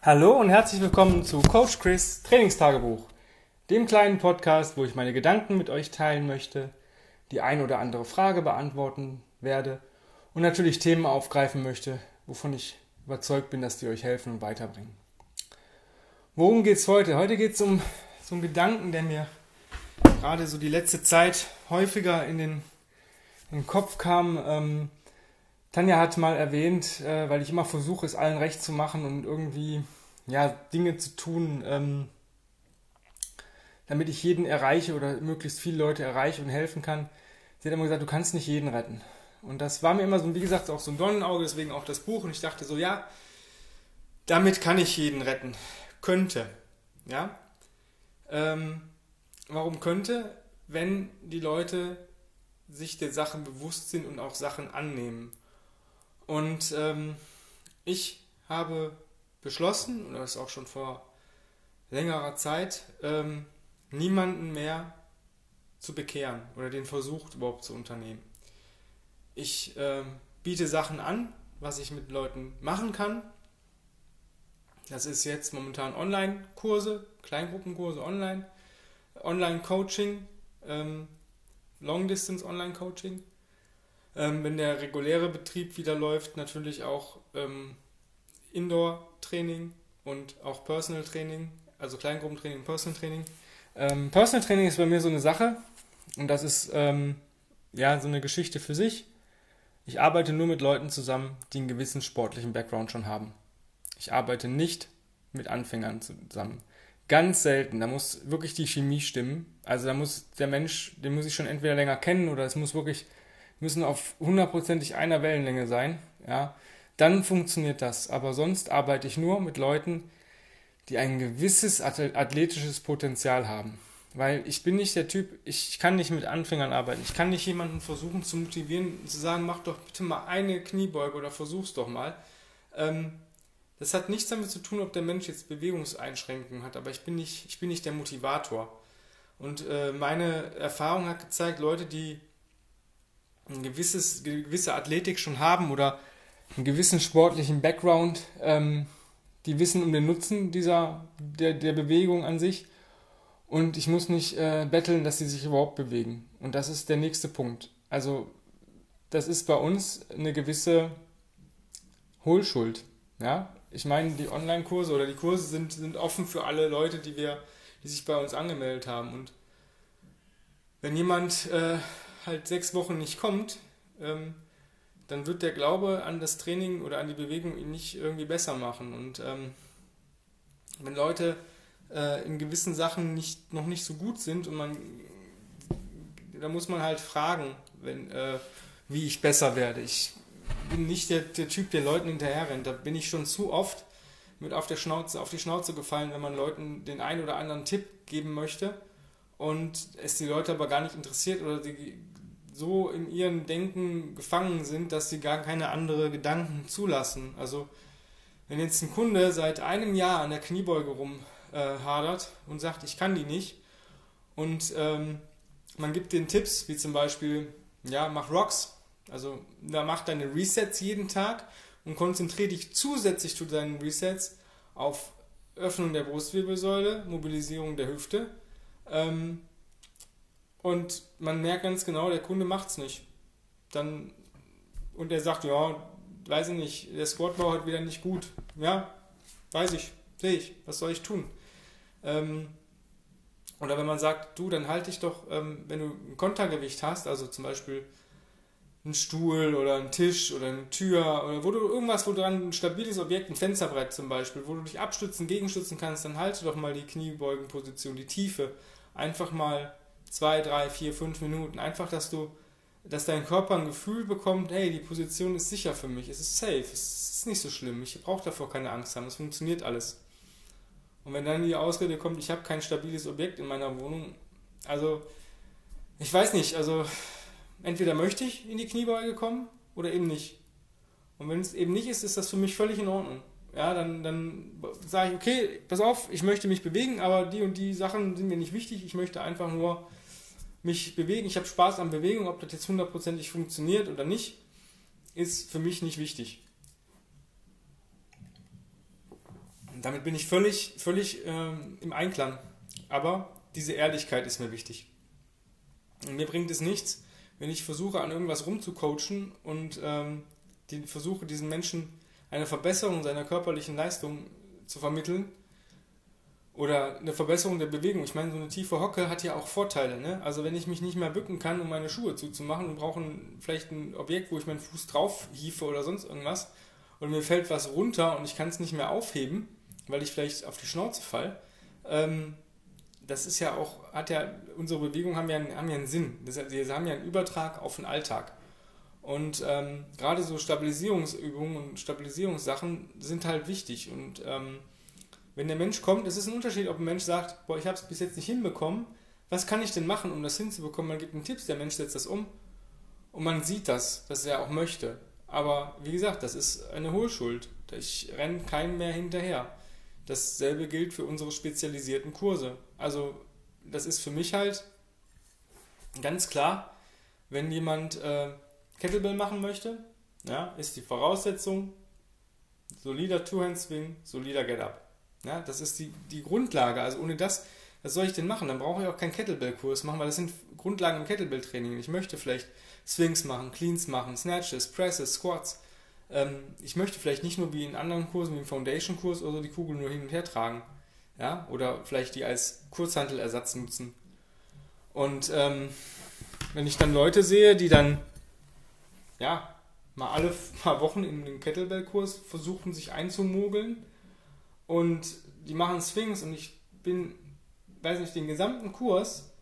Hallo und herzlich willkommen zu Coach Chris Trainingstagebuch, dem kleinen Podcast, wo ich meine Gedanken mit euch teilen möchte, die ein oder andere Frage beantworten werde und natürlich Themen aufgreifen möchte, wovon ich überzeugt bin, dass die euch helfen und weiterbringen. Worum geht es heute? Heute geht es um so einen Gedanken, der mir gerade so die letzte Zeit häufiger in den, in den Kopf kam. Ähm, Tanja hat mal erwähnt, äh, weil ich immer versuche, es allen recht zu machen und irgendwie ja, Dinge zu tun, ähm, damit ich jeden erreiche oder möglichst viele Leute erreiche und helfen kann. Sie hat immer gesagt, du kannst nicht jeden retten. Und das war mir immer so, wie gesagt, auch so ein Donnenauge, deswegen auch das Buch. Und ich dachte so, ja, damit kann ich jeden retten. Könnte. Ja. Ähm, warum könnte? Wenn die Leute sich der Sachen bewusst sind und auch Sachen annehmen. Und ähm, ich habe beschlossen, und das auch schon vor längerer Zeit, ähm, niemanden mehr zu bekehren oder den Versuch überhaupt zu unternehmen. Ich ähm, biete Sachen an, was ich mit Leuten machen kann. Das ist jetzt momentan Online-Kurse, Kleingruppenkurse online, Online-Coaching, ähm, Long-Distance Online-Coaching ähm, wenn der reguläre Betrieb wieder läuft, natürlich auch ähm, Indoor-Training und auch Personal Training, also Kleingruppentraining und Personal Training. Ähm, Personal Training ist bei mir so eine Sache und das ist ähm, ja so eine Geschichte für sich. Ich arbeite nur mit Leuten zusammen, die einen gewissen sportlichen Background schon haben. Ich arbeite nicht mit Anfängern zusammen. Ganz selten. Da muss wirklich die Chemie stimmen. Also da muss der Mensch, den muss ich schon entweder länger kennen oder es muss wirklich müssen auf hundertprozentig einer Wellenlänge sein, ja, dann funktioniert das. Aber sonst arbeite ich nur mit Leuten, die ein gewisses athletisches Potenzial haben. Weil ich bin nicht der Typ, ich kann nicht mit Anfängern arbeiten. Ich kann nicht jemanden versuchen zu motivieren, zu sagen, mach doch bitte mal eine Kniebeuge oder versuch's doch mal. Ähm, das hat nichts damit zu tun, ob der Mensch jetzt Bewegungseinschränkungen hat, aber ich bin nicht, ich bin nicht der Motivator. Und äh, meine Erfahrung hat gezeigt, Leute, die ein gewisses, gewisse Athletik schon haben oder einen gewissen sportlichen Background, ähm, die wissen um den Nutzen dieser, der, der Bewegung an sich. Und ich muss nicht äh, betteln, dass sie sich überhaupt bewegen. Und das ist der nächste Punkt. Also, das ist bei uns eine gewisse Hohlschuld. Ja? Ich meine, die Online-Kurse oder die Kurse sind, sind offen für alle Leute, die wir, die sich bei uns angemeldet haben. Und wenn jemand äh, halt sechs Wochen nicht kommt, ähm, dann wird der Glaube an das Training oder an die Bewegung ihn nicht irgendwie besser machen. Und ähm, wenn Leute äh, in gewissen Sachen nicht, noch nicht so gut sind und man, da muss man halt fragen, wenn, äh, wie ich besser werde. Ich bin nicht der, der Typ, der Leuten hinterher rennt. Da bin ich schon zu oft mit auf der Schnauze, auf die Schnauze gefallen, wenn man Leuten den einen oder anderen Tipp geben möchte und es die Leute aber gar nicht interessiert oder die so in ihrem Denken gefangen sind, dass sie gar keine anderen Gedanken zulassen. Also wenn jetzt ein Kunde seit einem Jahr an der Kniebeuge rumhadert äh, und sagt, ich kann die nicht, und ähm, man gibt den Tipps, wie zum Beispiel, ja, mach Rocks, also da mach deine Resets jeden Tag und konzentriere dich zusätzlich zu deinen Resets auf Öffnung der Brustwirbelsäule, Mobilisierung der Hüfte, ähm, und man merkt ganz genau, der Kunde macht es nicht. Dann, und er sagt, ja, weiß ich nicht, der Squat war heute wieder nicht gut. Ja, weiß ich, sehe ich, was soll ich tun? Ähm, oder wenn man sagt, du, dann halte ich doch, ähm, wenn du ein Kontergewicht hast, also zum Beispiel ein Stuhl oder ein Tisch oder eine Tür oder wo du irgendwas, wo dran ein stabiles Objekt, ein Fensterbrett zum Beispiel, wo du dich abstützen, gegenstützen kannst, dann halte doch mal die Kniebeugenposition, die Tiefe, einfach mal zwei, drei, vier, fünf Minuten. Einfach, dass du, dass dein Körper ein Gefühl bekommt, hey, die Position ist sicher für mich, es ist safe, es ist nicht so schlimm, ich brauche davor keine Angst haben, es funktioniert alles. Und wenn dann die Ausrede kommt, ich habe kein stabiles Objekt in meiner Wohnung, also ich weiß nicht, also entweder möchte ich in die Kniebeuge kommen oder eben nicht. Und wenn es eben nicht ist, ist das für mich völlig in Ordnung. Ja, dann, dann sage ich, okay, pass auf, ich möchte mich bewegen, aber die und die Sachen sind mir nicht wichtig. Ich möchte einfach nur mich bewegen, ich habe Spaß an Bewegung, ob das jetzt hundertprozentig funktioniert oder nicht, ist für mich nicht wichtig. damit bin ich völlig, völlig ähm, im Einklang. Aber diese Ehrlichkeit ist mir wichtig. Und mir bringt es nichts, wenn ich versuche, an irgendwas rumzucoachen und ähm, die, versuche, diesen Menschen eine Verbesserung seiner körperlichen Leistung zu vermitteln oder eine Verbesserung der Bewegung. Ich meine, so eine tiefe Hocke hat ja auch Vorteile. Ne? Also wenn ich mich nicht mehr bücken kann, um meine Schuhe zuzumachen und brauche vielleicht ein Objekt, wo ich meinen Fuß drauf hiefe oder sonst irgendwas und mir fällt was runter und ich kann es nicht mehr aufheben, weil ich vielleicht auf die Schnauze fall, ähm, das ist ja auch, hat ja, unsere Bewegungen haben ja, einen, haben ja einen Sinn. Das, sie haben ja einen Übertrag auf den Alltag. Und ähm, gerade so Stabilisierungsübungen und Stabilisierungssachen sind halt wichtig. Und ähm, wenn der Mensch kommt, es ist ein Unterschied, ob ein Mensch sagt, boah, ich habe es bis jetzt nicht hinbekommen, was kann ich denn machen, um das hinzubekommen? Man gibt einen Tipps, der Mensch setzt das um und man sieht das, dass er auch möchte. Aber wie gesagt, das ist eine Hohlschuld. Ich renne keinem mehr hinterher. Dasselbe gilt für unsere spezialisierten Kurse. Also das ist für mich halt ganz klar, wenn jemand äh, Kettlebell machen möchte, ja, ist die Voraussetzung solider Two-Hand-Swing, solider Get-Up. Ja, das ist die, die Grundlage. Also ohne das, was soll ich denn machen? Dann brauche ich auch keinen Kettlebell-Kurs machen, weil das sind Grundlagen im Kettlebell-Training. Ich möchte vielleicht Swings machen, Cleans machen, Snatches, Presses, Squats ähm, ich möchte vielleicht nicht nur wie in anderen Kursen, wie im Foundation-Kurs oder so, die Kugel nur hin und her tragen. Ja? Oder vielleicht die als Kurzhandelersatz nutzen. Und ähm, wenn ich dann Leute sehe, die dann ja mal alle paar Wochen in den Kettlebell-Kurs versuchen, sich einzumogeln und die machen Swings und ich bin, weiß nicht, den gesamten Kurs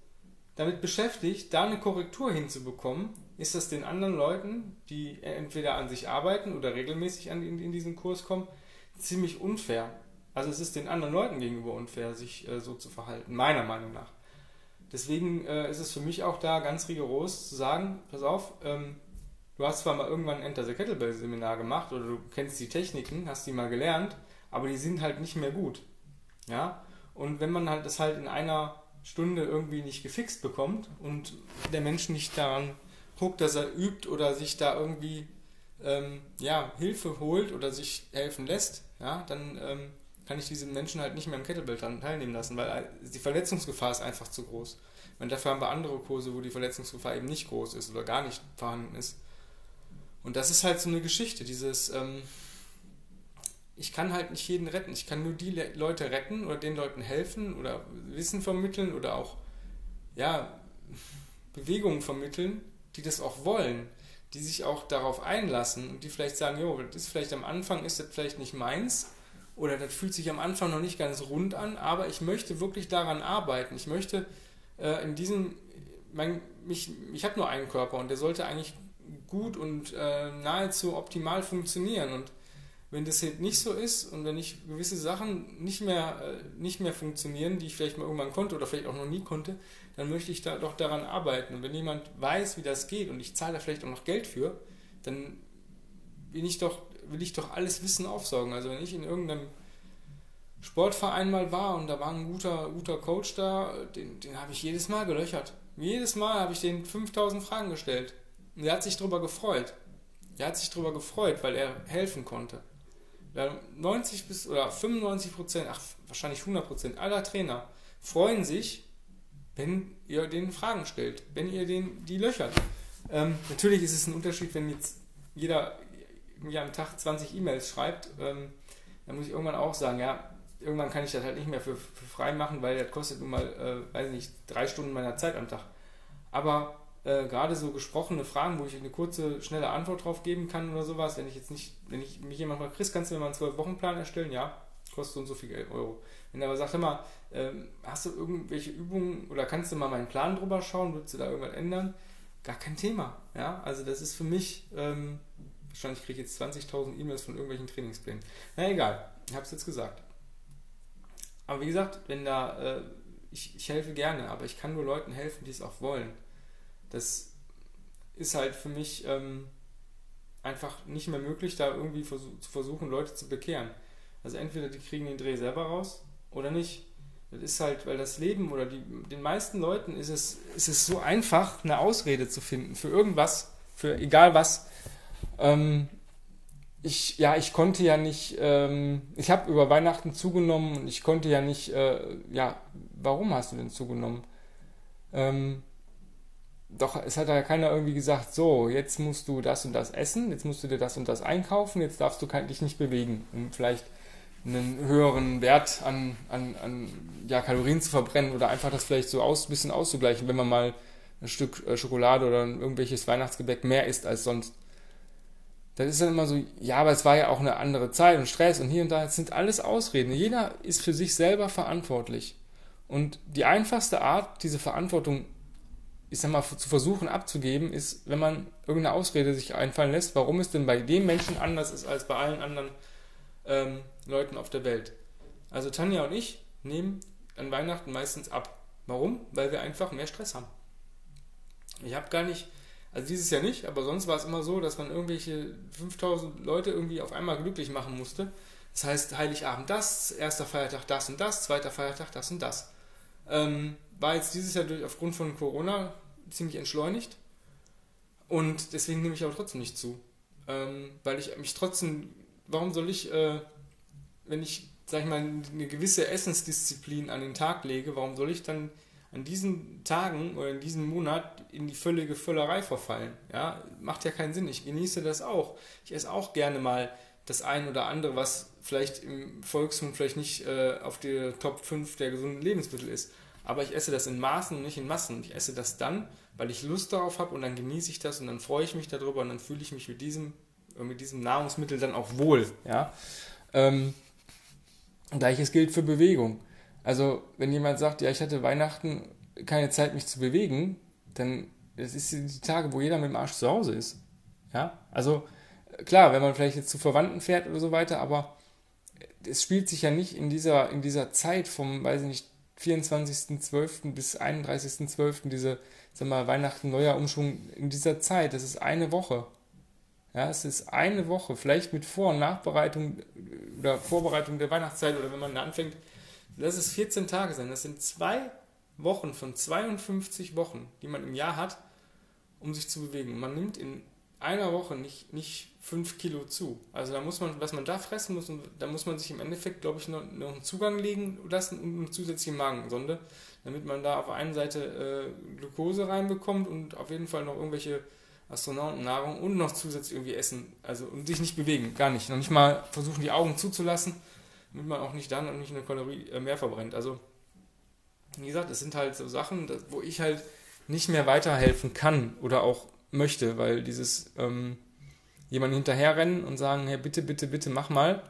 damit beschäftigt, da eine Korrektur hinzubekommen, ist das den anderen Leuten, die entweder an sich arbeiten oder regelmäßig an, in, in diesen Kurs kommen, ziemlich unfair. Also es ist den anderen Leuten gegenüber unfair, sich äh, so zu verhalten, meiner Meinung nach. Deswegen äh, ist es für mich auch da ganz rigoros zu sagen, pass auf, ähm, du hast zwar mal irgendwann ein Enter the Kettlebell Seminar gemacht oder du kennst die Techniken, hast die mal gelernt, aber die sind halt nicht mehr gut. Ja? Und wenn man halt das halt in einer Stunde irgendwie nicht gefixt bekommt und der Mensch nicht daran guckt, dass er übt oder sich da irgendwie ähm, ja, Hilfe holt oder sich helfen lässt, ja, dann ähm, kann ich diese Menschen halt nicht mehr im Kettlebell teilnehmen lassen, weil äh, die Verletzungsgefahr ist einfach zu groß. Und dafür haben wir andere Kurse, wo die Verletzungsgefahr eben nicht groß ist oder gar nicht vorhanden ist. Und das ist halt so eine Geschichte, dieses, ähm, ich kann halt nicht jeden retten. Ich kann nur die Le Leute retten oder den Leuten helfen oder Wissen vermitteln oder auch ja, Bewegungen vermitteln, die das auch wollen, die sich auch darauf einlassen und die vielleicht sagen, jo, das ist vielleicht am Anfang ist das vielleicht nicht meins oder das fühlt sich am Anfang noch nicht ganz rund an, aber ich möchte wirklich daran arbeiten. Ich möchte äh, in diesem, mein, mich, ich habe nur einen Körper und der sollte eigentlich gut und äh, nahezu optimal funktionieren und wenn das jetzt nicht so ist und wenn ich gewisse Sachen nicht mehr, äh, nicht mehr funktionieren, die ich vielleicht mal irgendwann konnte oder vielleicht auch noch nie konnte, dann möchte ich da doch daran arbeiten. Und wenn jemand weiß, wie das geht und ich zahle da vielleicht auch noch Geld für, dann bin ich doch, will ich doch alles Wissen aufsaugen. Also wenn ich in irgendeinem Sportverein mal war und da war ein guter, guter Coach da, den, den habe ich jedes Mal gelöchert. Jedes Mal habe ich den 5000 Fragen gestellt. Und er hat sich darüber gefreut. Er hat sich darüber gefreut, weil er helfen konnte. 90 bis oder 95 Prozent, ach wahrscheinlich 100 Prozent aller Trainer freuen sich, wenn ihr denen Fragen stellt, wenn ihr denen die löchert. Ähm, natürlich ist es ein Unterschied, wenn jetzt jeder mir am Tag 20 E-Mails schreibt, ähm, dann muss ich irgendwann auch sagen, ja, irgendwann kann ich das halt nicht mehr für, für frei machen, weil das kostet nun mal, äh, weiß nicht, drei Stunden meiner Zeit am Tag. Aber äh, gerade so gesprochene Fragen, wo ich eine kurze, schnelle Antwort drauf geben kann oder sowas, wenn ich jetzt nicht, wenn ich mich jemand fragt, Chris, kannst du mir mal einen 12-Wochen-Plan erstellen? Ja, kostet so und so viel Euro. Wenn er aber sagt, immer, ähm, hast du irgendwelche Übungen oder kannst du mal meinen Plan drüber schauen, würdest du da irgendwas ändern? Gar kein Thema. Ja, also das ist für mich, ähm, wahrscheinlich kriege ich jetzt 20.000 E-Mails von irgendwelchen Trainingsplänen. Na egal, ich habe es jetzt gesagt. Aber wie gesagt, wenn da, äh, ich, ich helfe gerne, aber ich kann nur Leuten helfen, die es auch wollen das ist halt für mich ähm, einfach nicht mehr möglich, da irgendwie versuch, zu versuchen, Leute zu bekehren. Also entweder die kriegen den Dreh selber raus oder nicht. Das ist halt, weil das Leben oder die, den meisten Leuten ist es, ist es so einfach, eine Ausrede zu finden für irgendwas, für egal was. Ähm, ich, ja, ich konnte ja nicht, ähm, ich habe über Weihnachten zugenommen und ich konnte ja nicht, äh, ja, warum hast du denn zugenommen? Ähm, doch, es hat ja keiner irgendwie gesagt, so, jetzt musst du das und das essen, jetzt musst du dir das und das einkaufen, jetzt darfst du dich nicht bewegen, um vielleicht einen höheren Wert an, an, an ja, Kalorien zu verbrennen oder einfach das vielleicht so aus, bisschen auszugleichen, wenn man mal ein Stück äh, Schokolade oder irgendwelches Weihnachtsgebäck mehr isst als sonst. Das ist dann immer so, ja, aber es war ja auch eine andere Zeit und Stress und hier und da. Es sind alles Ausreden. Jeder ist für sich selber verantwortlich. Und die einfachste Art, diese Verantwortung, ich sag mal, zu versuchen abzugeben, ist, wenn man irgendeine Ausrede sich einfallen lässt, warum es denn bei dem Menschen anders ist als bei allen anderen ähm, Leuten auf der Welt. Also Tanja und ich nehmen an Weihnachten meistens ab. Warum? Weil wir einfach mehr Stress haben. Ich habe gar nicht, also dieses Jahr nicht, aber sonst war es immer so, dass man irgendwelche 5000 Leute irgendwie auf einmal glücklich machen musste. Das heißt, Heiligabend das, erster Feiertag das und das, zweiter Feiertag das und das. Ähm, war jetzt dieses Jahr durch, aufgrund von Corona ziemlich entschleunigt und deswegen nehme ich auch trotzdem nicht zu. Ähm, weil ich mich trotzdem, warum soll ich, äh, wenn ich, sag ich mal, eine gewisse Essensdisziplin an den Tag lege, warum soll ich dann an diesen Tagen oder in diesem Monat in die völlige Völlerei verfallen. Ja, macht ja keinen Sinn. Ich genieße das auch. Ich esse auch gerne mal das ein oder andere, was vielleicht im Volksmund vielleicht nicht äh, auf der Top 5 der gesunden Lebensmittel ist. Aber ich esse das in Maßen und nicht in Massen. Ich esse das dann, weil ich Lust darauf habe und dann genieße ich das und dann freue ich mich darüber und dann fühle ich mich mit diesem, äh, mit diesem Nahrungsmittel dann auch wohl. Ja? Ähm, Gleiches gilt für Bewegung. Also, wenn jemand sagt, ja, ich hatte Weihnachten keine Zeit, mich zu bewegen, dann das ist die Tage, wo jeder mit dem Arsch zu Hause ist. Ja, also klar, wenn man vielleicht jetzt zu Verwandten fährt oder so weiter, aber es spielt sich ja nicht in dieser, in dieser Zeit vom, weiß ich nicht, 24.12. bis 31.12. diese, sag mal, Weihnachten, neuer Umschwung in dieser Zeit. Das ist eine Woche. Ja, es ist eine Woche, vielleicht mit Vor- und Nachbereitung oder Vorbereitung der Weihnachtszeit oder wenn man da anfängt, Lass es 14 Tage sein. Das sind zwei Wochen von 52 Wochen, die man im Jahr hat, um sich zu bewegen. Man nimmt in einer Woche nicht, nicht 5 Kilo zu. Also da muss man, was man da fressen muss, da muss man sich im Endeffekt, glaube ich, noch, noch einen Zugang legen lassen und eine zusätzliche Magensonde, damit man da auf einer Seite äh, Glucose reinbekommt und auf jeden Fall noch irgendwelche Astronautennahrung und noch zusätzlich irgendwie essen. Also und sich nicht bewegen, gar nicht. Noch nicht mal versuchen, die Augen zuzulassen damit man auch nicht dann und nicht eine Kalorie äh, mehr verbrennt. Also, wie gesagt, es sind halt so Sachen, wo ich halt nicht mehr weiterhelfen kann oder auch möchte, weil dieses ähm, jemanden hinterherrennen und sagen, hey, bitte, bitte, bitte, mach mal,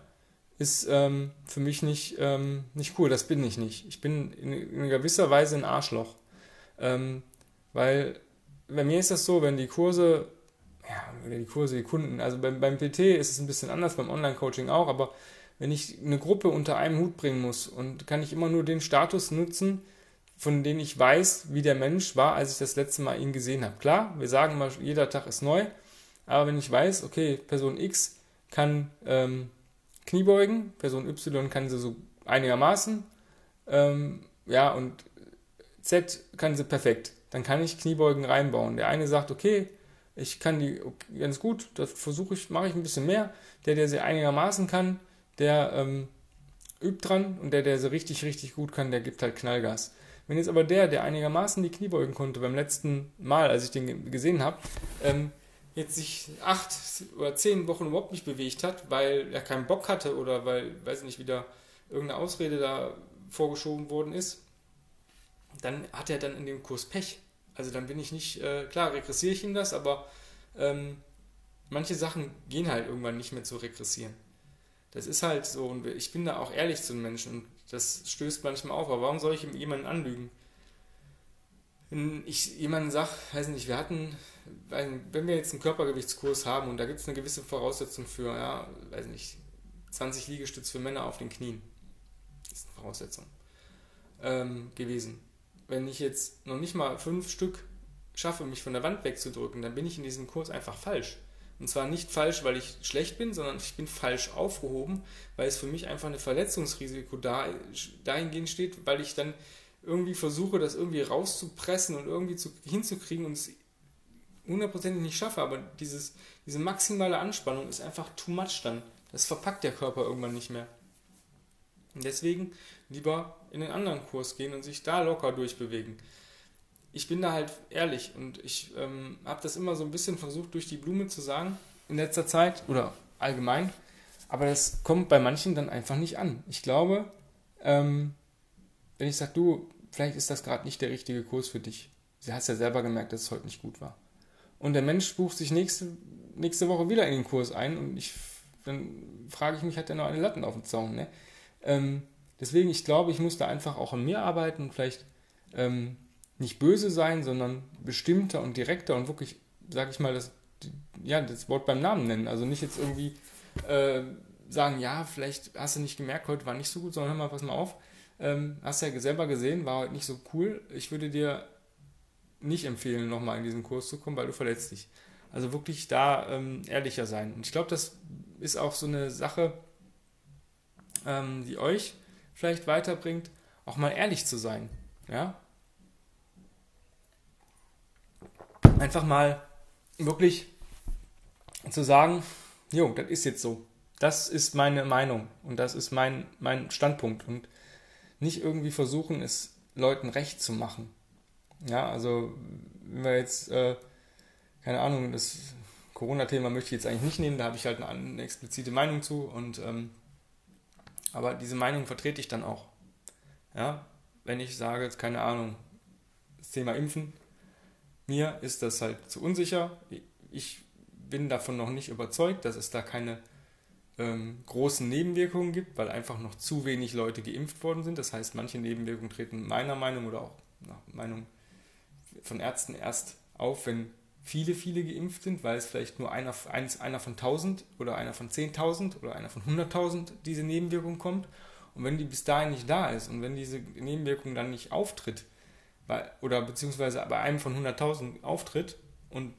ist ähm, für mich nicht, ähm, nicht cool. Das bin ich nicht. Ich bin in, in gewisser Weise ein Arschloch. Ähm, weil bei mir ist das so, wenn die Kurse, ja, die Kurse, die Kunden, also beim, beim PT ist es ein bisschen anders, beim Online-Coaching auch, aber wenn ich eine Gruppe unter einem Hut bringen muss und kann ich immer nur den Status nutzen, von dem ich weiß, wie der Mensch war, als ich das letzte Mal ihn gesehen habe. Klar, wir sagen immer, jeder Tag ist neu, aber wenn ich weiß, okay, Person X kann ähm, Kniebeugen, Person Y kann sie so einigermaßen, ähm, ja, und Z kann sie perfekt, dann kann ich Kniebeugen reinbauen. Der eine sagt, okay, ich kann die ganz gut, das versuche ich, mache ich ein bisschen mehr. Der, der sie einigermaßen kann, der ähm, übt dran und der, der so richtig, richtig gut kann, der gibt halt Knallgas. Wenn jetzt aber der, der einigermaßen die Knie beugen konnte beim letzten Mal, als ich den gesehen habe, ähm, jetzt sich acht oder zehn Wochen überhaupt nicht bewegt hat, weil er keinen Bock hatte oder weil, weiß ich nicht, wieder irgendeine Ausrede da vorgeschoben worden ist, dann hat er dann in dem Kurs Pech. Also dann bin ich nicht, äh, klar, regressiere ich ihm das, aber ähm, manche Sachen gehen halt irgendwann nicht mehr zu regressieren. Das ist halt so und ich bin da auch ehrlich zu den Menschen und das stößt manchmal auf. Aber warum soll ich jemanden anlügen? Wenn ich jemanden sage, weiß nicht, wir hatten, wenn wir jetzt einen Körpergewichtskurs haben und da gibt es eine gewisse Voraussetzung für, ja, weiß nicht, 20 Liegestütze für Männer auf den Knien. Das ist eine Voraussetzung ähm, gewesen. Wenn ich jetzt noch nicht mal fünf Stück schaffe, mich von der Wand wegzudrücken, dann bin ich in diesem Kurs einfach falsch. Und zwar nicht falsch, weil ich schlecht bin, sondern ich bin falsch aufgehoben, weil es für mich einfach ein Verletzungsrisiko da, dahingehend steht, weil ich dann irgendwie versuche, das irgendwie rauszupressen und irgendwie zu, hinzukriegen und es hundertprozentig nicht schaffe, aber dieses, diese maximale Anspannung ist einfach too much dann. Das verpackt der Körper irgendwann nicht mehr. Und deswegen lieber in den anderen Kurs gehen und sich da locker durchbewegen. Ich bin da halt ehrlich und ich ähm, habe das immer so ein bisschen versucht durch die Blume zu sagen in letzter Zeit oder allgemein, aber das kommt bei manchen dann einfach nicht an. Ich glaube, ähm, wenn ich sage, du, vielleicht ist das gerade nicht der richtige Kurs für dich. Sie hast ja selber gemerkt, dass es heute nicht gut war. Und der Mensch bucht sich nächste, nächste Woche wieder in den Kurs ein und ich, dann frage ich mich, hat er noch eine Latten auf dem Zaun? Ne? Ähm, deswegen, ich glaube, ich muss da einfach auch an mir arbeiten und vielleicht ähm, nicht böse sein, sondern bestimmter und direkter und wirklich, sage ich mal, das, ja, das Wort beim Namen nennen. Also nicht jetzt irgendwie äh, sagen, ja, vielleicht hast du nicht gemerkt, heute war nicht so gut, sondern hör mal, pass mal auf. Ähm, hast ja selber gesehen, war heute nicht so cool. Ich würde dir nicht empfehlen, nochmal in diesen Kurs zu kommen, weil du verletzt dich. Also wirklich da ähm, ehrlicher sein. Und ich glaube, das ist auch so eine Sache, ähm, die euch vielleicht weiterbringt, auch mal ehrlich zu sein. Ja? Einfach mal wirklich zu sagen, jo, das ist jetzt so. Das ist meine Meinung und das ist mein, mein Standpunkt. Und nicht irgendwie versuchen, es Leuten recht zu machen. Ja, also wenn wir jetzt, äh, keine Ahnung, das Corona-Thema möchte ich jetzt eigentlich nicht nehmen, da habe ich halt eine, eine explizite Meinung zu und ähm, aber diese Meinung vertrete ich dann auch. Ja, wenn ich sage, jetzt keine Ahnung, das Thema Impfen, mir ist das halt zu unsicher. Ich bin davon noch nicht überzeugt, dass es da keine ähm, großen Nebenwirkungen gibt, weil einfach noch zu wenig Leute geimpft worden sind. Das heißt, manche Nebenwirkungen treten meiner Meinung oder auch nach Meinung von Ärzten erst auf, wenn viele, viele geimpft sind, weil es vielleicht nur einer, eins, einer von 1000 oder einer von 10.000 oder einer von 100.000 diese Nebenwirkung kommt. Und wenn die bis dahin nicht da ist und wenn diese Nebenwirkung dann nicht auftritt, bei, oder beziehungsweise bei einem von 100.000 auftritt und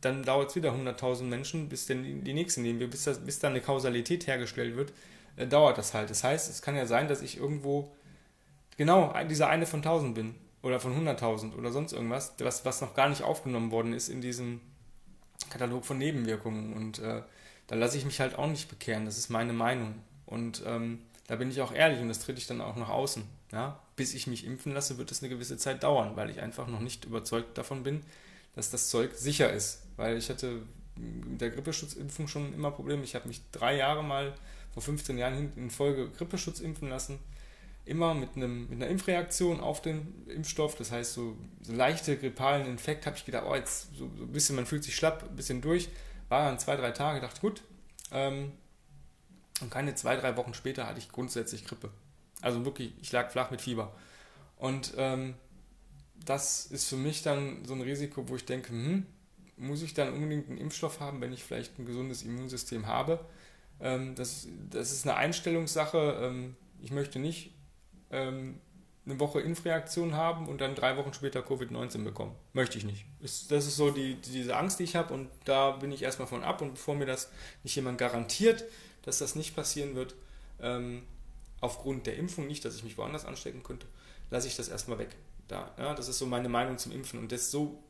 dann dauert es wieder 100.000 Menschen, bis denn die nächste Nebenwirkung, bis, das, bis dann eine Kausalität hergestellt wird, äh, dauert das halt. Das heißt, es kann ja sein, dass ich irgendwo genau dieser eine von 1000 bin oder von 100.000 oder sonst irgendwas, was, was noch gar nicht aufgenommen worden ist in diesem Katalog von Nebenwirkungen. Und äh, da lasse ich mich halt auch nicht bekehren. Das ist meine Meinung. Und ähm, da bin ich auch ehrlich und das trete ich dann auch nach außen. Ja? Bis ich mich impfen lasse, wird es eine gewisse Zeit dauern, weil ich einfach noch nicht überzeugt davon bin, dass das Zeug sicher ist. Weil ich hatte mit der Grippeschutzimpfung schon immer Probleme. Ich habe mich drei Jahre mal vor 15 Jahren in Folge Grippeschutz impfen lassen. Immer mit, einem, mit einer Impfreaktion auf den Impfstoff. Das heißt, so, so leichte grippalen Infekt habe ich gedacht, oh, jetzt so, so, ein bisschen, man fühlt sich schlapp, ein bisschen durch. War dann zwei, drei Tage, dachte, gut. Ähm, und keine zwei, drei Wochen später hatte ich grundsätzlich Grippe. Also wirklich, ich lag flach mit Fieber. Und ähm, das ist für mich dann so ein Risiko, wo ich denke, hm, muss ich dann unbedingt einen Impfstoff haben, wenn ich vielleicht ein gesundes Immunsystem habe? Ähm, das, das ist eine Einstellungssache. Ähm, ich möchte nicht ähm, eine Woche Impfreaktion haben und dann drei Wochen später Covid-19 bekommen. Möchte ich nicht. Das ist so die, diese Angst, die ich habe und da bin ich erstmal von ab und bevor mir das nicht jemand garantiert, dass das nicht passieren wird, ähm, aufgrund der Impfung nicht, dass ich mich woanders anstecken könnte, lasse ich das erstmal weg. Da, ja, das ist so meine Meinung zum Impfen und das so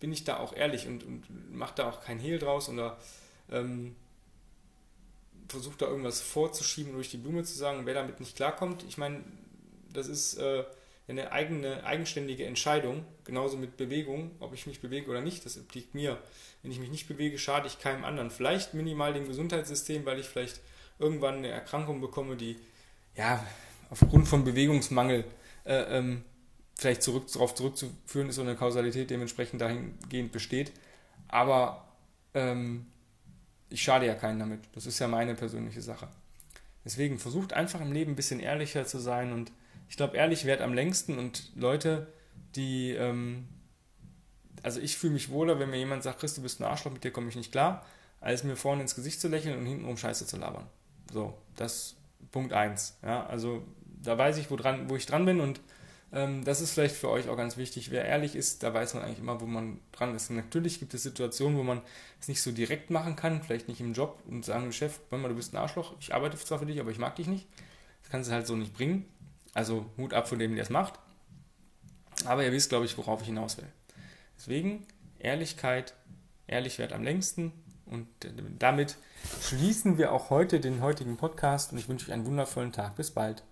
bin ich da auch ehrlich und, und mache da auch kein Hehl draus oder ähm, versuche da irgendwas vorzuschieben, durch die Blume zu sagen, wer damit nicht klarkommt. Ich meine, das ist äh, eine eigene, eigenständige Entscheidung, genauso mit Bewegung, ob ich mich bewege oder nicht, das obliegt mir. Wenn ich mich nicht bewege, schade ich keinem anderen. Vielleicht minimal dem Gesundheitssystem, weil ich vielleicht irgendwann eine Erkrankung bekomme, die ja aufgrund von Bewegungsmangel äh, ähm, vielleicht zurück, darauf zurückzuführen ist und eine Kausalität dementsprechend dahingehend besteht. Aber ähm, ich schade ja keinen damit. Das ist ja meine persönliche Sache. Deswegen versucht einfach im Leben ein bisschen ehrlicher zu sein und ich glaube, ehrlich währt am längsten und Leute, die, ähm, also ich fühle mich wohler, wenn mir jemand sagt, Chris, du bist ein Arschloch, mit dir komme ich nicht klar, als mir vorne ins Gesicht zu lächeln und hintenrum Scheiße zu labern. So, das ist Punkt 1. Ja, also da weiß ich, wo, dran, wo ich dran bin und ähm, das ist vielleicht für euch auch ganz wichtig. Wer ehrlich ist, da weiß man eigentlich immer, wo man dran ist. Und natürlich gibt es Situationen, wo man es nicht so direkt machen kann, vielleicht nicht im Job und sagen, Chef, mal, du bist ein Arschloch, ich arbeite zwar für dich, aber ich mag dich nicht. Das kannst du halt so nicht bringen. Also Hut ab von dem, der es macht. Aber ihr wisst, glaube ich, worauf ich hinaus will. Deswegen Ehrlichkeit, ehrlich wird am längsten. Und damit schließen wir auch heute den heutigen Podcast und ich wünsche euch einen wundervollen Tag. Bis bald.